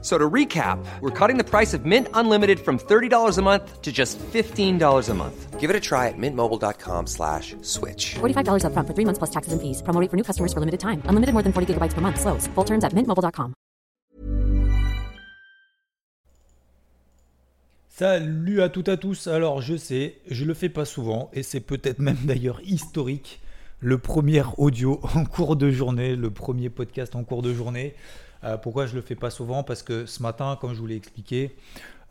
So to recap, we're cutting the price of Mint Unlimited from $30 a month to just $15 a month. Give it a try at mintmobile.com slash switch. $45 upfront for three months plus taxes and fees. Promo rate for new customers for limited time. Unlimited more than 40 gigabytes per month. Slows. Full terms at mintmobile.com. Salut à toutes et à tous. Alors je sais, je le fais pas souvent et c'est peut-être même d'ailleurs historique. Le premier audio en cours de journée, le premier podcast en cours de journée. Euh, pourquoi je le fais pas souvent? Parce que ce matin, comme je vous l'ai expliqué,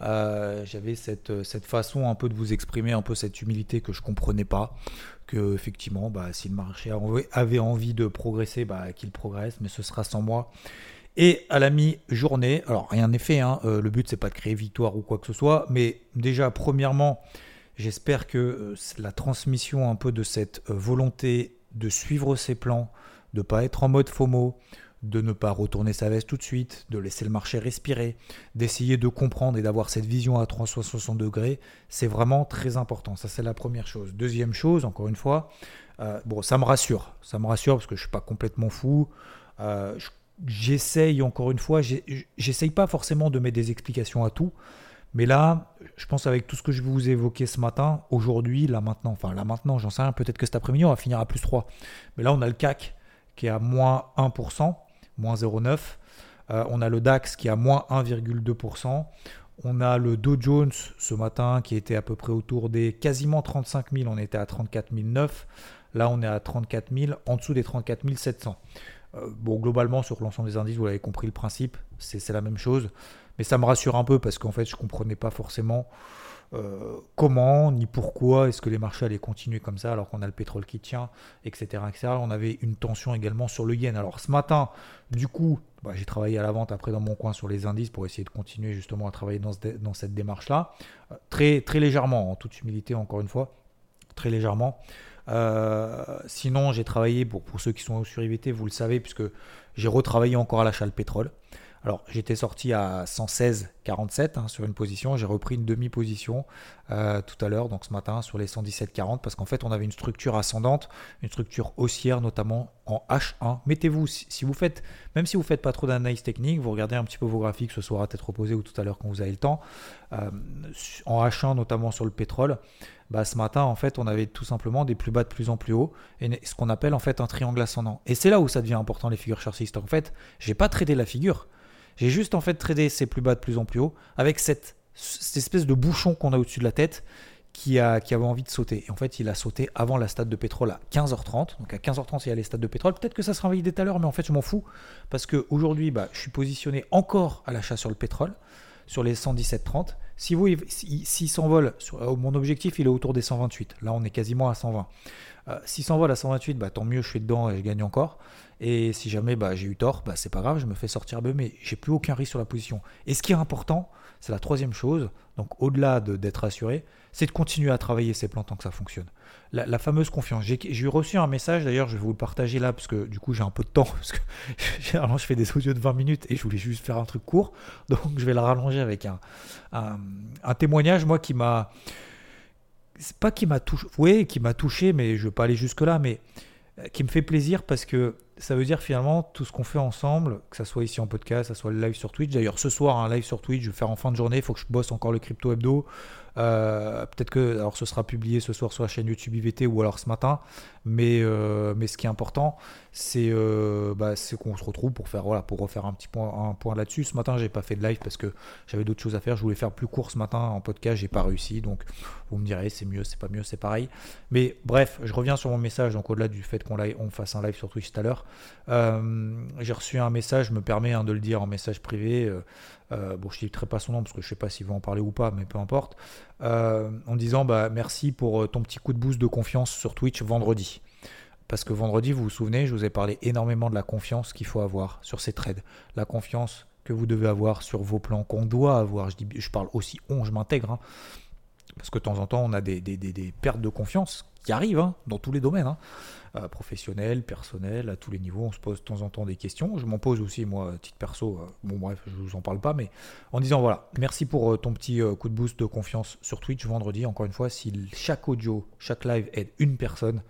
euh, j'avais cette, façon un peu de vous exprimer un peu cette humilité que je comprenais pas que effectivement bah, si le marché avait envie de progresser bah, qu'il progresse mais ce sera sans moi. Et à la mi-journée alors rien n'est fait hein, euh, le but c'est pas de créer victoire ou quoi que ce soit mais déjà premièrement j'espère que la transmission un peu de cette volonté de suivre ses plans de pas être en mode FOMO de ne pas retourner sa veste tout de suite, de laisser le marché respirer, d'essayer de comprendre et d'avoir cette vision à 360 degrés, c'est vraiment très important. Ça, c'est la première chose. Deuxième chose, encore une fois, euh, bon, ça me rassure. Ça me rassure parce que je ne suis pas complètement fou. Euh, j'essaye, encore une fois, j'essaye pas forcément de mettre des explications à tout. Mais là, je pense avec tout ce que je vous évoquer ce matin, aujourd'hui, là maintenant, enfin là maintenant, j'en sais rien, peut-être que cet après-midi, on va finir à plus 3. Mais là, on a le CAC qui est à moins 1% moins 0,9. Euh, on a le DAX qui est à moins 1,2%. On a le Dow Jones ce matin qui était à peu près autour des quasiment 35 000. On était à 34 009. Là, on est à 34 000, en dessous des 34 700. Euh, bon, globalement, sur l'ensemble des indices, vous l'avez compris le principe, c'est la même chose. Mais ça me rassure un peu parce qu'en fait, je ne comprenais pas forcément euh, comment ni pourquoi est-ce que les marchés allaient continuer comme ça alors qu'on a le pétrole qui tient, etc.. On avait une tension également sur le yen. Alors ce matin, du coup, bah, j'ai travaillé à la vente après dans mon coin sur les indices pour essayer de continuer justement à travailler dans, cette démarche-là. Euh, très, très légèrement, en toute humilité encore une fois, très légèrement. Euh, sinon, j'ai travaillé, pour, ceux qui sont sur IVT, vous le savez, puisque j'ai retravaillé encore à l'achat le pétrole. Alors j'étais sorti à 116,47 hein, sur une position, j'ai repris une demi-position euh, tout à l'heure, donc ce matin sur les 117,40 parce qu'en fait on avait une structure ascendante, une structure haussière notamment en H1. Mettez-vous, si vous faites, même si vous faites pas trop d'analyse technique, vous regardez un petit peu vos graphiques ce soir à tête reposée ou tout à l'heure quand vous avez le temps, euh, en H1 notamment sur le pétrole. Bah, ce matin, en fait, on avait tout simplement des plus bas de plus en plus haut, et ce qu'on appelle en fait un triangle ascendant. Et c'est là où ça devient important les figures chartistes. En fait, j'ai pas tradé la figure, j'ai juste en fait tradé ces plus bas de plus en plus haut avec cette, espèce de bouchon qu'on a au-dessus de la tête qui, a, qui avait envie de sauter. Et en fait, il a sauté avant la stade de pétrole à 15h30. Donc à 15h30, il y a les stades de pétrole. Peut-être que ça sera validé tout à l'heure, mais en fait, je m'en fous. Parce qu'aujourd'hui, bah, je suis positionné encore à l'achat sur le pétrole, sur les 117,30. Si vous, s'il s'envole, euh, mon objectif, il est autour des 128. Là, on est quasiment à 120. Euh, s'il s'envole à 128, bah, tant mieux, je suis dedans et je gagne encore. Et si jamais bah, j'ai eu tort, bah, c'est pas grave, je me fais sortir mais j'ai plus aucun risque sur la position. Et ce qui est important, c'est la troisième chose, donc au-delà d'être assuré, c'est de continuer à travailler ses plans tant que ça fonctionne. La, fameuse confiance. J'ai reçu un message, d'ailleurs, je vais vous le partager là, parce que du coup j'ai un peu de temps, parce que généralement je fais des audios de 20 minutes et je voulais juste faire un truc court, donc je vais le rallonger avec un, un, témoignage, moi, qui m'a... C'est pas qui m'a touché, oui, qui m'a touché, mais je ne veux pas aller jusque-là, mais euh, qui me fait plaisir parce que ça veut dire finalement tout ce qu'on fait ensemble, que ça soit ici en podcast, que ça soit le live sur Twitch. D'ailleurs, ce soir, un live sur Twitch, je vais faire en fin de journée. Il faut que je bosse encore le crypto hebdo. Euh, peut-être que alors ce sera publié ce soir sur la chaîne YouTube IVT ou alors ce matin. Mais, euh, mais ce qui est important, euh, bah, c'est qu'on se retrouve pour faire voilà pour refaire un petit point, un point là-dessus. Ce matin, j'ai pas fait de live parce que j'avais d'autres choses à faire. Je voulais faire plus court ce matin en podcast, j'ai pas réussi. Donc vous me direz c'est mieux, c'est pas mieux, c'est pareil. Mais bref, je reviens sur mon message. Donc au-delà du fait qu'on on fasse un live sur Twitch tout à l'heure, j'ai reçu un message, je me permets hein, de le dire en message privé. Euh, bon, je ne pas son nom parce que je ne sais pas s'il va en parler ou pas, mais peu importe, euh, en disant bah, merci pour euh, ton petit coup de boost de confiance sur Twitch vendredi. Parce que vendredi, vous vous souvenez, je vous ai parlé énormément de la confiance qu'il faut avoir sur ces trades. La confiance que vous devez avoir sur vos plans, qu'on doit avoir. Je, dis, je parle aussi on, je m'intègre. Hein. Parce que de temps en temps, on a des, pertes de confiance qui arrivent hein, dans tous les domaines, hein. Euh, professionnel, personnel, à tous les niveaux. On se pose de temps en temps des questions. Je m'en pose aussi, moi, titre perso. euh, bon, bref, je vous en parle pas, mais en disant voilà, merci pour euh, ton petit euh, coup de boost de confiance sur Twitch vendredi. Encore une fois, si chaque audio, chaque live aide une personne,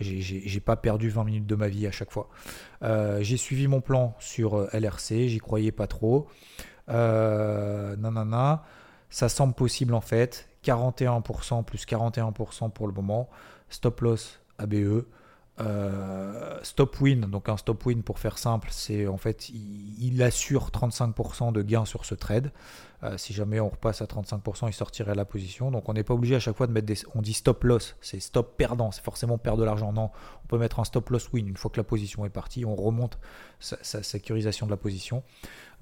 j'ai- pas perdu 20 minutes de ma vie à chaque fois. J'ai suivi mon plan sur LRC, j'y croyais pas trop. Nanana, ça semble possible en fait. 41% plus 41% pour le moment. Stop loss ABE. Euh, stop win, donc un stop win pour faire simple, c'est en fait il, assure 35% de gain sur ce trade. Euh, si jamais on repasse à 35%, il sortirait la position. Donc on n'est pas obligé à chaque fois de mettre des. On dit stop loss, c'est stop perdant, c'est forcément perdre de l'argent. Non, on peut mettre un stop loss win une fois que la position est partie, on remonte sa, sa sécurisation de la position.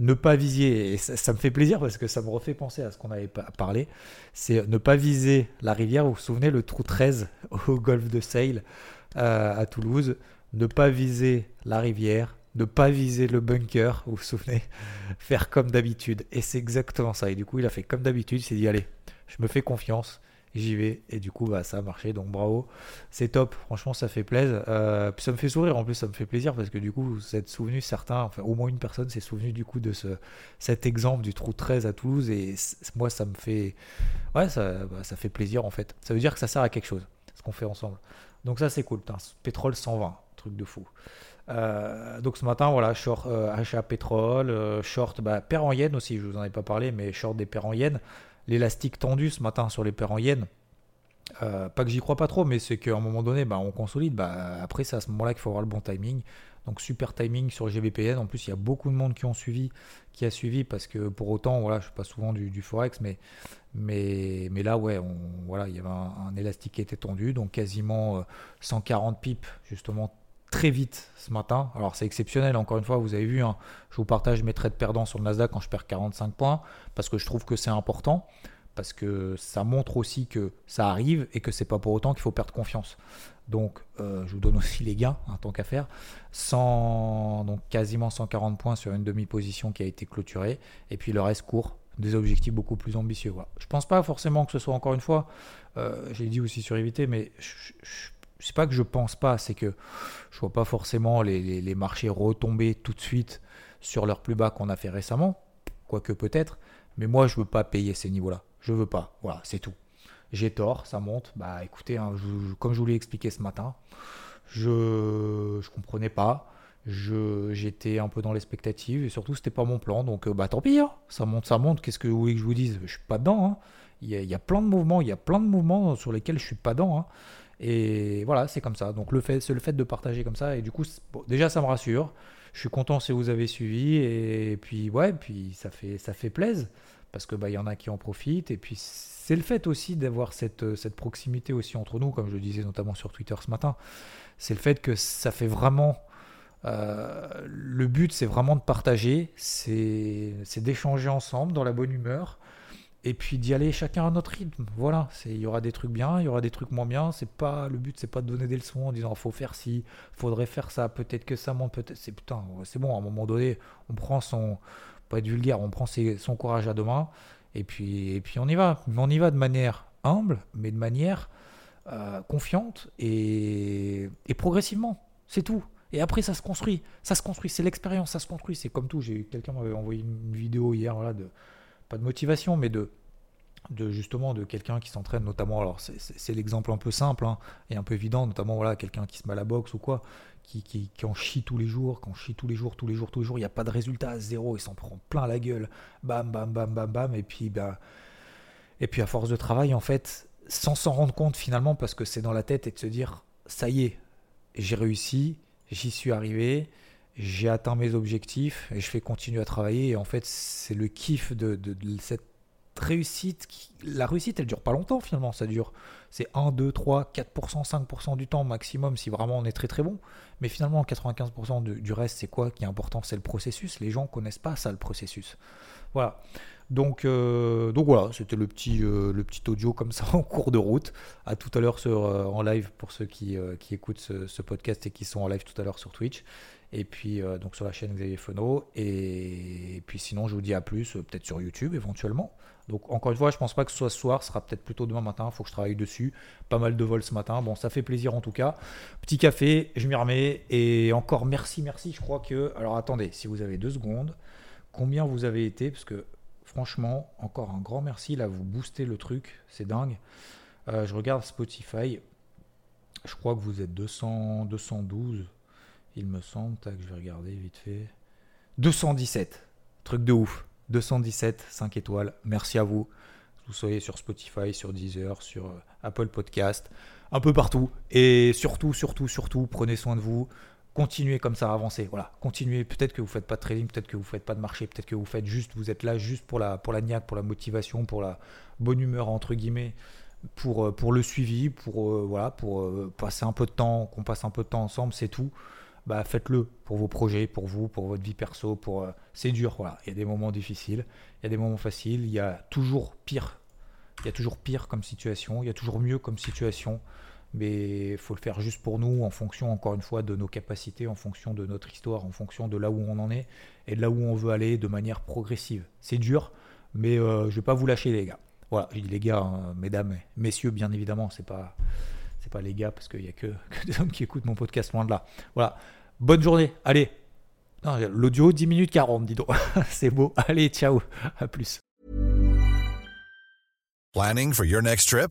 Ne pas viser, et ça, ça me fait plaisir parce que ça me refait penser à ce qu'on avait pa- parlé, c'est ne pas viser la rivière. Vous vous souvenez le trou 13 au golfe de Sale euh, à Toulouse, ne pas viser la rivière, ne pas viser le bunker, vous vous souvenez, faire comme d'habitude. Et c'est exactement ça. Et du coup, il a fait comme d'habitude, il s'est dit, allez, je me fais confiance, j'y vais. Et du coup, bah, ça a marché, donc bravo. C'est top, franchement, ça fait plaisir. Euh, ça me fait sourire, en plus, ça me fait plaisir parce que du coup, vous êtes souvenu, certains, enfin, au moins une personne s'est souvenu du coup de ce, cet exemple du trou 13 à Toulouse. Et moi, ça me fait, ouais, ça, bah, ça fait plaisir en fait. Ça veut dire que ça sert à quelque chose, ce qu'on fait ensemble. Donc ça c'est cool, pétrole 120, truc de fou. Euh, donc ce matin, voilà, short euh, achat pétrole, euh, short bah, paire en yen aussi, je vous en ai pas parlé, mais short des paires en yen. L'élastique tendu ce matin sur les paires en yen. Euh, pas que j'y crois pas trop, mais c'est qu'à un moment donné, bah, on consolide. Bah, après, c'est à ce moment-là qu'il faut avoir le bon timing. Donc super timing sur GBPN. En plus, il y a beaucoup de monde qui ont suivi, qui a suivi, parce que pour autant, voilà, je suis pas souvent du, forex, mais mais, là, ouais, on, voilà, il y avait un, élastique qui était tendu, donc quasiment euh, 140 pips, justement, très vite ce matin. Alors, c'est exceptionnel, encore une fois, vous avez vu, hein, je vous partage mes trades perdants sur le Nasdaq quand je perds 45 points, parce que je trouve que c'est important, parce que ça montre aussi que ça arrive et que c'est pas pour autant qu'il faut perdre confiance. Donc, euh, je vous donne aussi les gains, hein, tant qu'à faire. 100, donc quasiment 140 points sur une demi-position qui a été clôturée, et puis le reste court des objectifs beaucoup plus ambitieux. Voilà. Je pense pas forcément que ce soit encore une fois, euh, j'ai dit aussi sur éviter, mais je, je, c'est pas que je pense pas, c'est que je vois pas forcément les, les, les marchés retomber tout de suite sur leur plus bas qu'on a fait récemment, quoique peut-être, mais moi je veux pas payer ces niveaux-là, je veux pas, voilà, c'est tout. J'ai tort, ça monte, bah écoutez, hein, comme je vous l'ai expliqué ce matin, je je comprenais pas. J'étais un peu dans l'expectative et surtout c'était pas mon plan. Donc euh, bah tant pis hein. ça monte ça monte. Qu'est-ce que vous voulez que je vous dise? Je suis pas dedans hein. il, y a, il y a plein de mouvements il y a plein de mouvements sur lesquels je suis pas dedans et voilà c'est comme ça. Donc le fait c'est le fait de partager comme ça. Et du coup déjà ça me rassure. Je suis content si vous avez suivi. Et puis ouais puis ça fait ça fait plaisir parce que bah y en a qui en profitent et puis c'est le fait aussi d'avoir cette, cette proximité aussi entre nous comme je le disais notamment sur Twitter ce matin c'est le fait que ça fait vraiment euh, le but, c'est vraiment de partager, c'est d'échanger ensemble dans la bonne humeur, et puis d'y aller chacun à notre rythme. Voilà, il y aura des trucs bien, il y aura des trucs moins bien. C'est pas le but, c'est pas de donner des leçons en disant faut faire ci, faudrait faire ça, peut-être que ça monte, peut-être putain, c'est bon. À un moment donné, on prend son, pas être vulgaire, on prend son courage à deux mains, et puis on y va. Mais on y va de manière humble, mais de manière euh, confiante et, progressivement. C'est tout. Et après, ça se construit. Ça se construit. C'est l'expérience, ça se construit. C'est comme tout. J'ai quelqu'un m'avait envoyé une vidéo hier, là, de pas de motivation, mais de de justement de quelqu'un qui s'entraîne notamment alors c'est- l'exemple un peu simple hein, et un peu évident notamment voilà quelqu'un qui se met à la boxe ou quoi qui, qui, qui en chie tous les jours qui en chie tous les jours tous les jours tous les jours il n'y a pas de résultat zéro il s'en prend plein la gueule bam bam bam bam bam et puis bah et puis à force de travail en fait sans s'en rendre compte finalement parce que c'est dans la tête et de se dire ça y est j'ai réussi j'y suis arrivé j'ai atteint mes objectifs et je vais continuer à travailler et en fait c'est le kiff de, de- de cette réussite la réussite elle dure pas longtemps finalement. Ça dure c'est 1 2 3 4% 5% du temps maximum si vraiment on est très très bon. Mais finalement 95% de- du reste c'est quoi qui est important? C'est le processus. Les gens connaissent pas ça le processus. Voilà donc, euh, donc voilà, c'était le petit, euh, audio comme ça en cours de route. À tout à l'heure euh, en live pour ceux qui, écoutent ce, podcast et qui sont en live tout à l'heure sur Twitch. Et puis donc sur la chaîne Xavier Fenot. Et, puis sinon, je vous dis à plus, peut-être sur YouTube éventuellement. Donc encore une fois, je pense pas que ce soit ce soir, ce sera peut-être plutôt demain matin. Il faut que je travaille dessus. Pas mal de vols ce matin. Bon, ça fait plaisir en tout cas. Petit café, je m'y remets. Et encore merci, merci. Je crois que. Alors attendez, si vous avez deux secondes, combien vous avez été? Parce que franchement, encore un grand merci. Là, vous boostez le truc. C'est dingue. Euh, je regarde Spotify. Je crois que vous êtes 200, 212. Il me semble. Tac, je vais regarder vite fait. 217. Truc de ouf. 217, 5 étoiles. Merci à vous. Vous soyez sur Spotify, sur Deezer, sur euh, Apple Podcast, un peu partout. Et surtout, surtout, surtout, prenez soin de vous. Continuez comme ça à avancer. Voilà, continuez. Peut-être que vous faites pas de trading, peut-être que vous faites pas de marché, peut-être que vous faites juste, vous êtes là juste pour la, pour la pour la motivation, pour la bonne humeur entre guillemets, pour, euh, pour le suivi, pour euh, voilà, pour passer un peu de temps, qu'on passe un peu de temps ensemble, c'est tout bah faites-le pour vos projets, pour vous, pour votre vie perso. Pour euh, c'est dur, voilà. Il y a des moments difficiles, il y a des moments faciles, il y a toujours pire. Il y a toujours pire comme situation, il y a toujours mieux comme situation, mais il faut le faire juste pour nous, en fonction, encore une fois, de nos capacités, en fonction de notre histoire, en fonction de là où on en est et de là où on veut aller de manière progressive. C'est dur, mais euh, je vais pas vous lâcher, les gars. Voilà, je dis les gars, hein, mesdames, messieurs, bien évidemment, c'est pas pas les gars, parce qu'il n'y a que, que, des hommes qui écoutent mon podcast loin de là. Voilà. Bonne journée. Allez. L'audio, 10 minutes 40, dis donc. c'est beau. Allez, ciao. À plus. Planning for your next trip?